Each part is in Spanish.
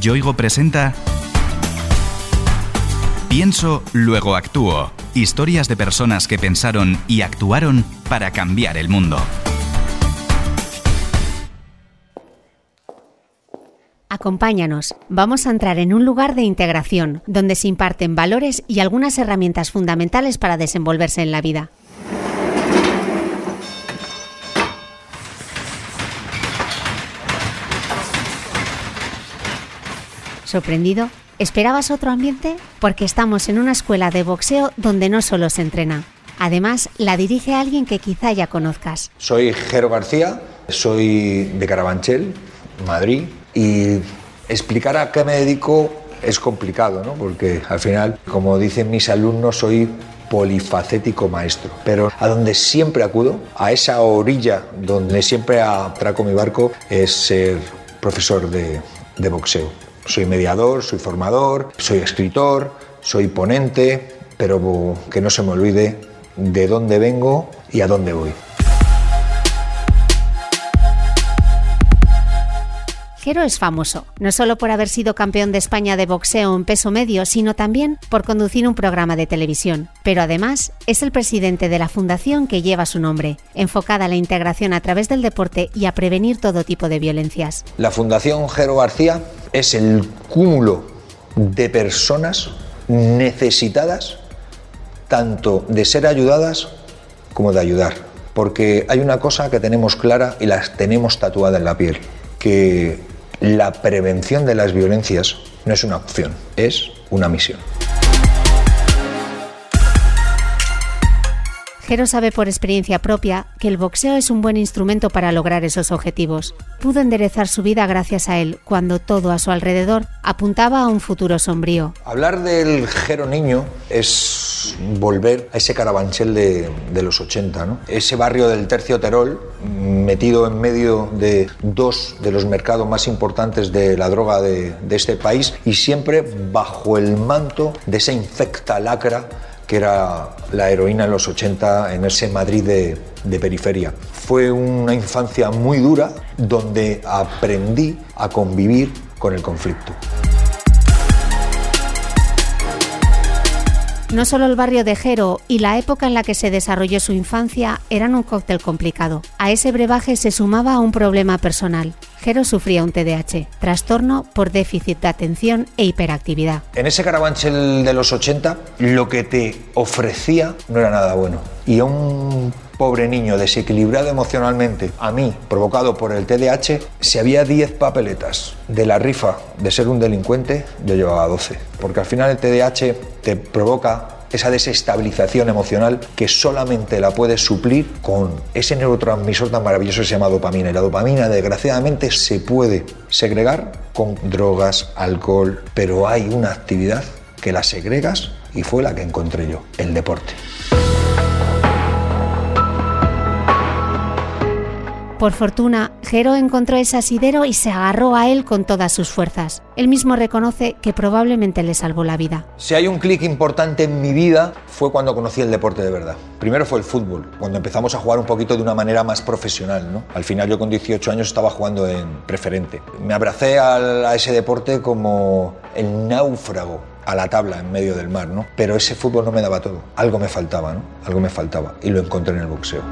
Yoigo presenta Pienso, luego actúo. Historias de personas que pensaron y actuaron para cambiar el mundo. Acompáñanos, vamos a entrar en un lugar de integración, donde se imparten valores y algunas herramientas fundamentales para desenvolverse en la vida. ¿Sorprendido? ¿Esperabas otro ambiente? Porque estamos en una escuela de boxeo donde no solo se entrena. Además, la dirige alguien que quizá ya conozcas. Soy Jero García, soy de Carabanchel, Madrid, y explicar a qué me dedico es complicado, ¿no? porque al final, como dicen mis alumnos, soy polifacético maestro. Pero a donde siempre acudo, a esa orilla donde siempre atraco mi barco, es ser profesor de, de boxeo. Soy mediador, soy formador, soy escritor, soy ponente, pero que no se me olvide de dónde vengo y a dónde voy. Jero es famoso, no solo por haber sido campeón de España de boxeo en peso medio, sino también por conducir un programa de televisión. Pero además es el presidente de la fundación que lleva su nombre, enfocada a la integración a través del deporte y a prevenir todo tipo de violencias. La Fundación Jero García es el cúmulo de personas necesitadas tanto de ser ayudadas como de ayudar. Porque hay una cosa que tenemos clara y la tenemos tatuada en la piel, que la prevención de las violencias no es una opción, es una misión. Jero sabe por experiencia propia que el boxeo es un buen instrumento para lograr esos objetivos. Pudo enderezar su vida gracias a él, cuando todo a su alrededor apuntaba a un futuro sombrío. Hablar del Jero niño es volver a ese carabanchel de, los 80, ¿no? ese barrio del Tercio Terol, metido en medio de dos de los mercados más importantes de la droga de, este país y siempre bajo el manto de esa infecta lacra que era la heroína en los 80 en ese Madrid de, periferia. Fue una infancia muy dura donde aprendí a convivir con el conflicto. No solo el barrio de Jero y la época en la que se desarrolló su infancia eran un cóctel complicado. A ese brebaje se sumaba un problema personal. Jero sufría un TDAH, trastorno por déficit de atención e hiperactividad. En ese carabanchel de los 80, lo que te ofrecía no era nada bueno. Y a un pobre niño desequilibrado emocionalmente, a mí, provocado por el TDAH, si había 10 papeletas de la rifa de ser un delincuente, yo llevaba 12. Porque al final el TDAH te provoca esa desestabilización emocional que solamente la puedes suplir con ese neurotransmisor tan maravilloso que se llama dopamina. Y la dopamina, desgraciadamente, se puede segregar con drogas, alcohol, pero hay una actividad que la segregas y fue la que encontré yo, el deporte. Por fortuna, Jero encontró ese asidero y se agarró a él con todas sus fuerzas. Él mismo reconoce que probablemente le salvó la vida. Si hay un clic importante en mi vida fue cuando conocí el deporte de verdad. Primero fue el fútbol, cuando empezamos a jugar un poquito de una manera más profesional. ¿no? Al final yo con 18 años estaba jugando en preferente. Me abracé a ese deporte como el náufrago a la tabla en medio del mar, ¿no? Pero ese fútbol no me daba todo. Algo me faltaba, ¿no? Algo me faltaba y lo encontré en el boxeo.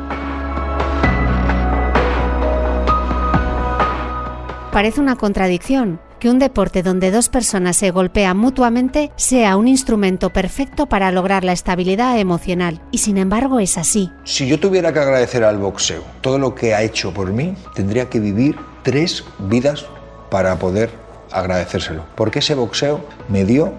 Parece una contradicción que un deporte donde dos personas se golpean mutuamente sea un instrumento perfecto para lograr la estabilidad emocional, y sin embargo es así. Si yo tuviera que agradecer al boxeo todo lo que ha hecho por mí, tendría que vivir tres vidas para poder agradecérselo, porque ese boxeo me dio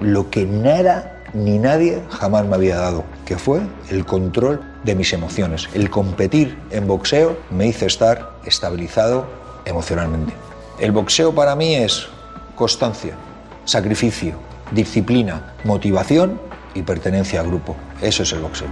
lo que nada ni nadie jamás me había dado, que fue el control de mis emociones. El competir en boxeo me hizo estar estabilizado emocionalmente. El boxeo para mí es constancia, sacrificio, disciplina, motivación y pertenencia al grupo. Eso es el boxeo.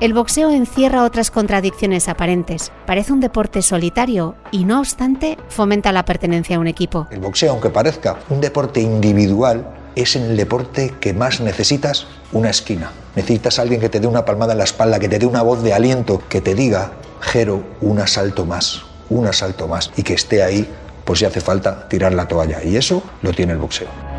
El boxeo encierra otras contradicciones aparentes. Parece un deporte solitario y no obstante fomenta la pertenencia a un equipo. El boxeo, aunque parezca un deporte individual, es en el deporte que más necesitas una esquina. Necesitas a alguien que te dé una palmada en la espalda, que te dé una voz de aliento, que te diga, Jero, un asalto más, un asalto más y que esté ahí, pues si hace falta tirar la toalla. Y eso lo tiene el boxeo.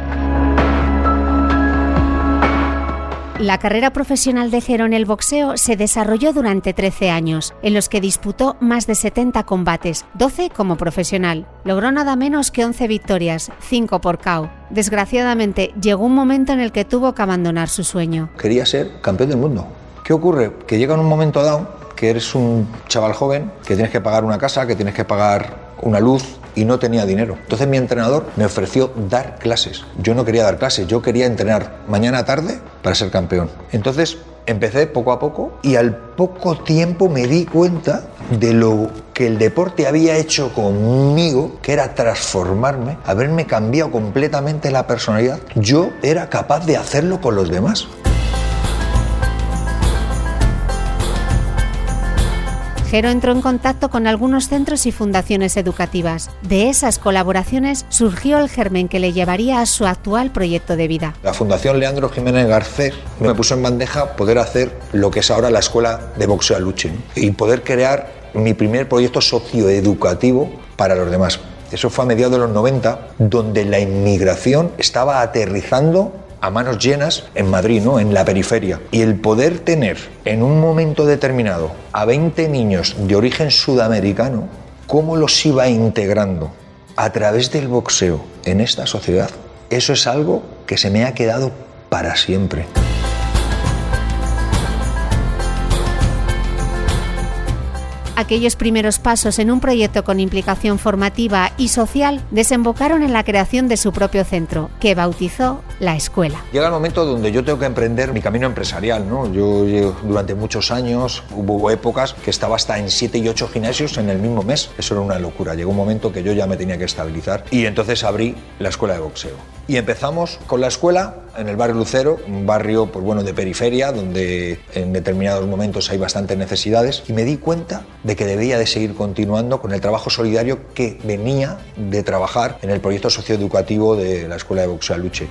La carrera profesional de Jero en el boxeo se desarrolló durante 13 años, en los que disputó más de 70 combates, 12 como profesional. Logró nada menos que 11 victorias, 5 por KO. Desgraciadamente, llegó un momento en el que tuvo que abandonar su sueño. Quería ser campeón del mundo. ¿Qué ocurre? Que llega en un momento dado que eres un chaval joven, que tienes que pagar una casa, que tienes que pagar una luz, y no tenía dinero. Entonces mi entrenador me ofreció dar clases. Yo no quería dar clases, yo quería entrenar mañana tarde para ser campeón. Entonces empecé poco a poco y al poco tiempo me di cuenta de lo que el deporte había hecho conmigo, que era transformarme, haberme cambiado completamente la personalidad. Yo era capaz de hacerlo con los demás. Jero entró en contacto con algunos centros y fundaciones educativas. De esas colaboraciones surgió el germen que le llevaría a su actual proyecto de vida. La Fundación Leandro Jiménez Garcés me puso en bandeja poder hacer lo que es ahora la Escuela de Boxeo Luche y poder crear mi primer proyecto socioeducativo para los demás. Eso fue a mediados de los 90, donde la inmigración estaba aterrizando a manos llenas en Madrid, ¿no? en la periferia. Y el poder tener en un momento determinado a 20 niños de origen sudamericano, cómo los iba integrando a través del boxeo en esta sociedad, eso es algo que se me ha quedado para siempre. Aquellos primeros pasos en un proyecto con implicación formativa y social desembocaron en la creación de su propio centro, que bautizó la escuela. Llega el momento donde yo tengo que emprender mi camino empresarial. ¿no? Yo, durante muchos años hubo épocas que estaba hasta en 7 y 8 gimnasios en el mismo mes. Eso era una locura. Llegó un momento que yo ya me tenía que estabilizar y entonces abrí la escuela de boxeo. Y empezamos con la escuela en el barrio Lucero, un barrio pues bueno, de periferia donde en determinados momentos hay bastantes necesidades y me di cuenta de que debía de seguir continuando con el trabajo solidario que venía de trabajar en el proyecto socioeducativo de la Escuela de Boxeo Luche.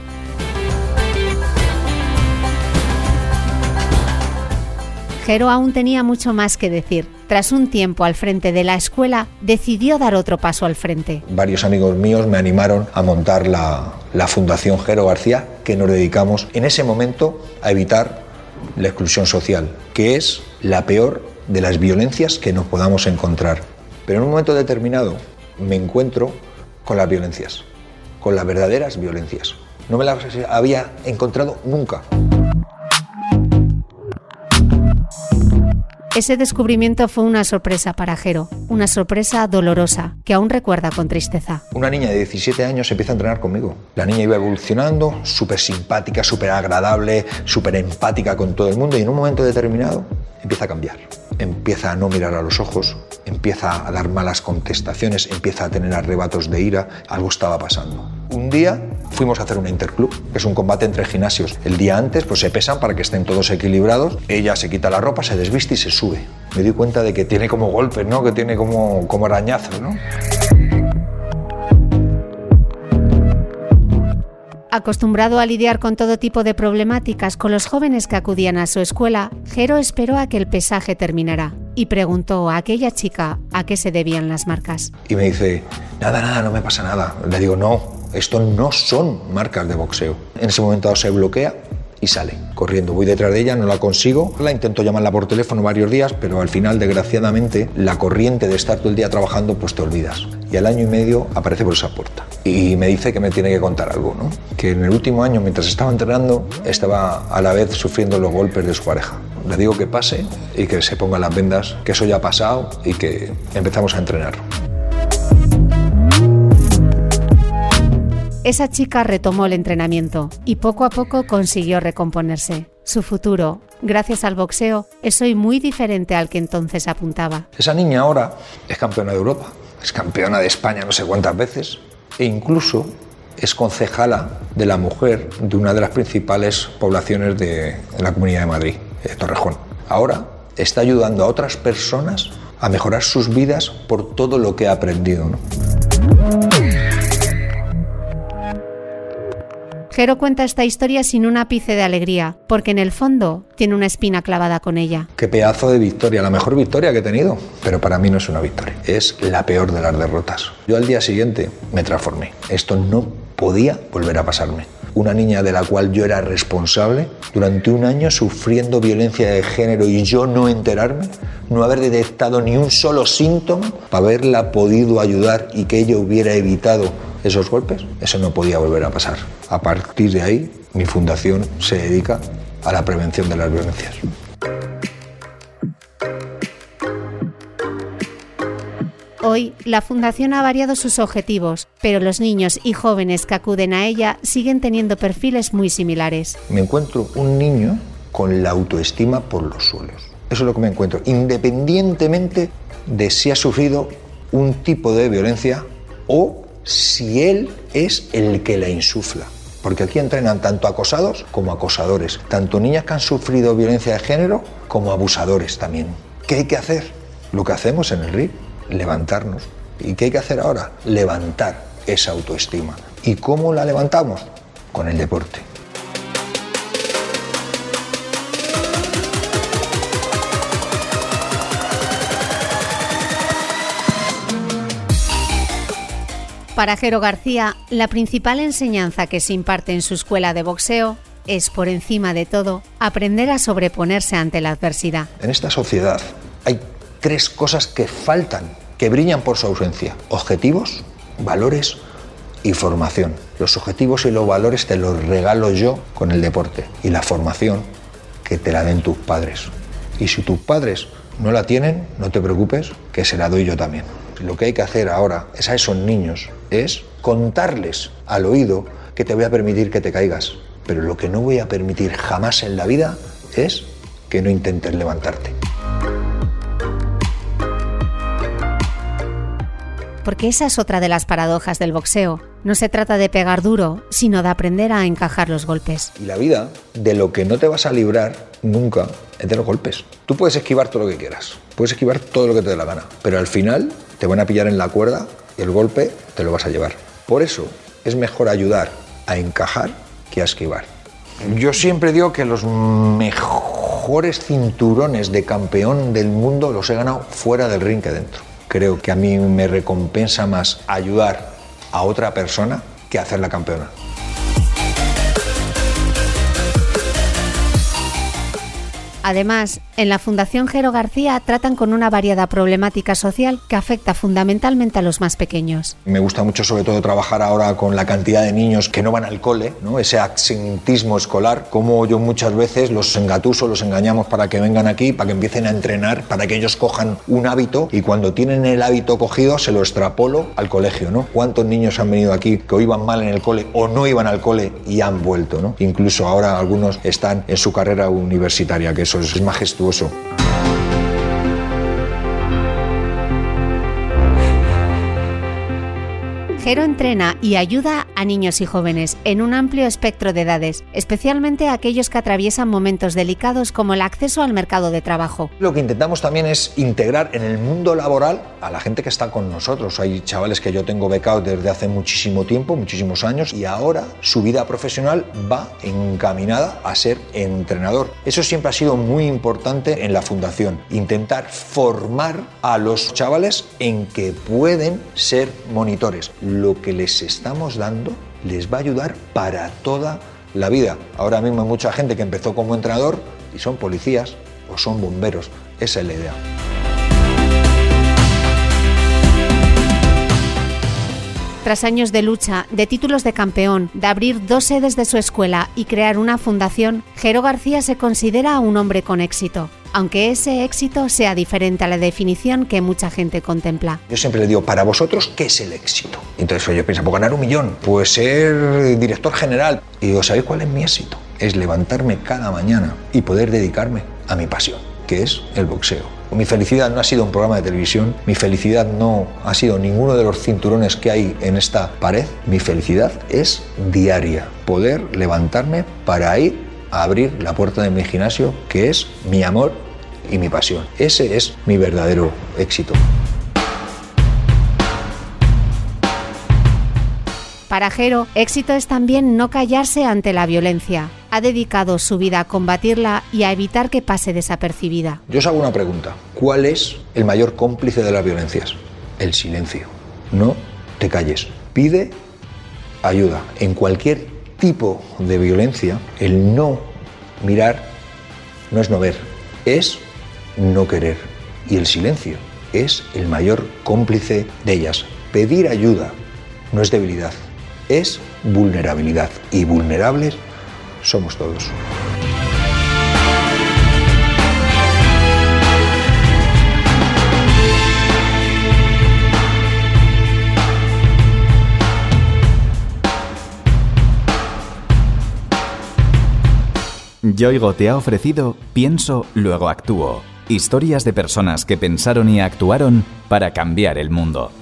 Jero aún tenía mucho más que decir. Tras un tiempo al frente de la escuela, decidió dar otro paso al frente. Varios amigos míos me animaron a montar la, Fundación Jero García, que nos dedicamos en ese momento a evitar la exclusión social, que es la peor de las violencias que nos podamos encontrar. Pero en un momento determinado me encuentro con las violencias, con las verdaderas violencias. No me las había encontrado nunca. Ese descubrimiento fue una sorpresa para Jero, una sorpresa dolorosa que aún recuerda con tristeza. Una niña de 17 años empieza a entrenar conmigo. La niña iba evolucionando, súper simpática, súper agradable, súper empática con todo el mundo y en un momento determinado empieza a cambiar. Empieza a no mirar a los ojos, empieza a dar malas contestaciones, empieza a tener arrebatos de ira, algo estaba pasando. Un día fuimos a hacer una interclub, que es un combate entre gimnasios. El día antes pues se pesan para que estén todos equilibrados. Ella se quita la ropa, se desviste y se sube. Me di cuenta de que tiene como golpes, ¿no? Que tiene como, como arañazos, ¿no? Acostumbrado a lidiar con todo tipo de problemáticas con los jóvenes que acudían a su escuela, Jero esperó a que el pesaje terminara y preguntó a aquella chica a qué se debían las marcas. Y me dice, nada, nada, no me pasa nada. Le digo, no, esto no son marcas de boxeo. En ese momento se bloquea y sale corriendo. Voy detrás de ella, no la consigo. La intento llamarla por teléfono varios días, pero al final, desgraciadamente, la corriente de estar todo el día trabajando, pues te olvidas. Y al año y medio aparece por esa puerta. Y me dice que me tiene que contar algo, ¿no? Que en el último año, mientras estaba entrenando, estaba a la vez sufriendo los golpes de su pareja. Le digo que pase y que se ponga las vendas, que eso ya ha pasado y que empezamos a entrenar. Esa chica retomó el entrenamiento y poco a poco consiguió recomponerse. Su futuro, gracias al boxeo, es hoy muy diferente al que entonces apuntaba. Esa niña ahora es campeona de Europa, es campeona de España no sé cuántas veces e incluso es concejala de la mujer de una de las principales poblaciones de, la Comunidad de Madrid, de Torrejón. Ahora está ayudando a otras personas a mejorar sus vidas por todo lo que ha aprendido. Jero cuenta esta historia sin un ápice de alegría, porque en el fondo tiene una espina clavada con ella. Qué pedazo de victoria, la mejor victoria que he tenido. Pero para mí no es una victoria, es la peor de las derrotas. Yo al día siguiente me transformé. Esto no podía volver a pasarme. Una niña de la cual yo era responsable durante un año sufriendo violencia de género y yo no enterarme, no haber detectado ni un solo síntoma para haberla podido ayudar y que ella hubiera evitado esos golpes, eso no podía volver a pasar. A partir de ahí, mi fundación se dedica a la prevención de las violencias. Hoy, la Fundación ha variado sus objetivos, pero los niños y jóvenes que acuden a ella siguen teniendo perfiles muy similares. Me encuentro un niño con la autoestima por los suelos. Eso es lo que me encuentro, independientemente de si ha sufrido un tipo de violencia o si él es el que la insufla. Porque aquí entrenan tanto acosados como acosadores, tanto niñas que han sufrido violencia de género como abusadores también. ¿Qué hay que hacer? Lo que hacemos en el RIP, levantarnos. ¿Y qué hay que hacer ahora? Levantar esa autoestima. ¿Y cómo la levantamos? Con el deporte. Para Jero García, la principal enseñanza que se imparte en su escuela de boxeo es, por encima de todo, aprender a sobreponerse ante la adversidad. En esta sociedad hay tres cosas que faltan, que brillan por su ausencia. Objetivos, valores y formación. Los objetivos y los valores te los regalo yo con el deporte y la formación que te la den tus padres. Y si tus padres no la tienen, no te preocupes, que se la doy yo también. Lo que hay que hacer ahora es a esos niños, es contarles al oído que te voy a permitir que te caigas. Pero lo que no voy a permitir jamás en la vida es que no intentes levantarte. Porque esa es otra de las paradojas del boxeo. No se trata de pegar duro, sino de aprender a encajar los golpes. Y la vida, de lo que no te vas a librar nunca, es de los golpes. Tú puedes esquivar todo lo que quieras, puedes esquivar todo lo que te dé la gana, pero al final te van a pillar en la cuerda y el golpe te lo vas a llevar. Por eso es mejor ayudar a encajar que a esquivar. Yo siempre digo que los mejores cinturones de campeón del mundo los he ganado fuera del ring que dentro. Creo que a mí me recompensa más ayudar a otra persona que hacerla campeona. Además, en la Fundación Jero García tratan con una variada problemática social que afecta fundamentalmente a los más pequeños. Me gusta mucho sobre todo trabajar ahora con la cantidad de niños que no van al cole, ese absentismo escolar, como yo muchas veces los engatuso, los engañamos para que vengan aquí, para que empiecen a entrenar, para que ellos cojan un hábito y cuando tienen el hábito cogido se lo extrapolo al colegio. ¿Cuántos niños han venido aquí que o iban mal en el cole o no iban al cole y han vuelto? Incluso ahora algunos están en su carrera universitaria, que es majestuoso. Jero entrena y ayuda a niños y jóvenes en un amplio espectro de edades, especialmente a aquellos que atraviesan momentos delicados como el acceso al mercado de trabajo. Lo que intentamos también es integrar en el mundo laboral a la gente que está con nosotros. Hay chavales que yo tengo becados desde hace muchísimo tiempo, muchísimos años, y ahora su vida profesional va encaminada a ser entrenador. Eso siempre ha sido muy importante en la fundación, intentar formar a los chavales en que pueden ser monitores lo que les estamos dando les va a ayudar para toda la vida. Ahora mismo hay mucha gente que empezó como entrenador y son policías o son bomberos. Esa es la idea. Tras años de lucha, de títulos de campeón, de abrir dos sedes de su escuela y crear una fundación, Jero García se considera un hombre con éxito aunque ese éxito sea diferente a la definición que mucha gente contempla. Yo siempre le digo, para vosotros, ¿qué es el éxito? Entonces yo pienso, pues ganar un millón, pues ser director general. Y digo, ¿sabéis cuál es mi éxito? Es levantarme cada mañana y poder dedicarme a mi pasión, que es el boxeo. Mi felicidad no ha sido un programa de televisión, mi felicidad no ha sido ninguno de los cinturones que hay en esta pared, mi felicidad es diaria, poder levantarme para ir a abrir la puerta de mi gimnasio, que es mi amor y mi pasión. Ese es mi verdadero éxito. Para Jero, éxito es también no callarse ante la violencia. Ha dedicado su vida a combatirla y a evitar que pase desapercibida. Yo os hago una pregunta. ¿Cuál es el mayor cómplice de las violencias? El silencio. No te calles. Pide ayuda. En cualquier tipo de violencia, el no mirar no es no ver, es no querer. Y el silencio es el mayor cómplice de ellas. Pedir ayuda no es debilidad, es vulnerabilidad. Y vulnerables somos todos. Yoigo te ha ofrecido Pienso, luego actúo. Historias de personas que pensaron y actuaron para cambiar el mundo.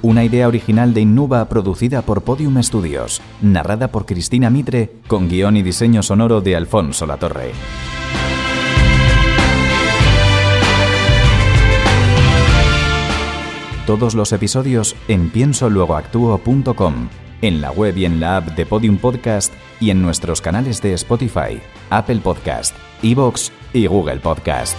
Una idea original de Innuba producida por Podium Studios, narrada por Cristina Mitre, con guion y diseño sonoro de Alfonso Latorre. Todos los episodios en piensoluegoactuo.com en la web y en la app de Podium Podcast y en nuestros canales de Spotify, Apple Podcast, Evox y Google Podcast.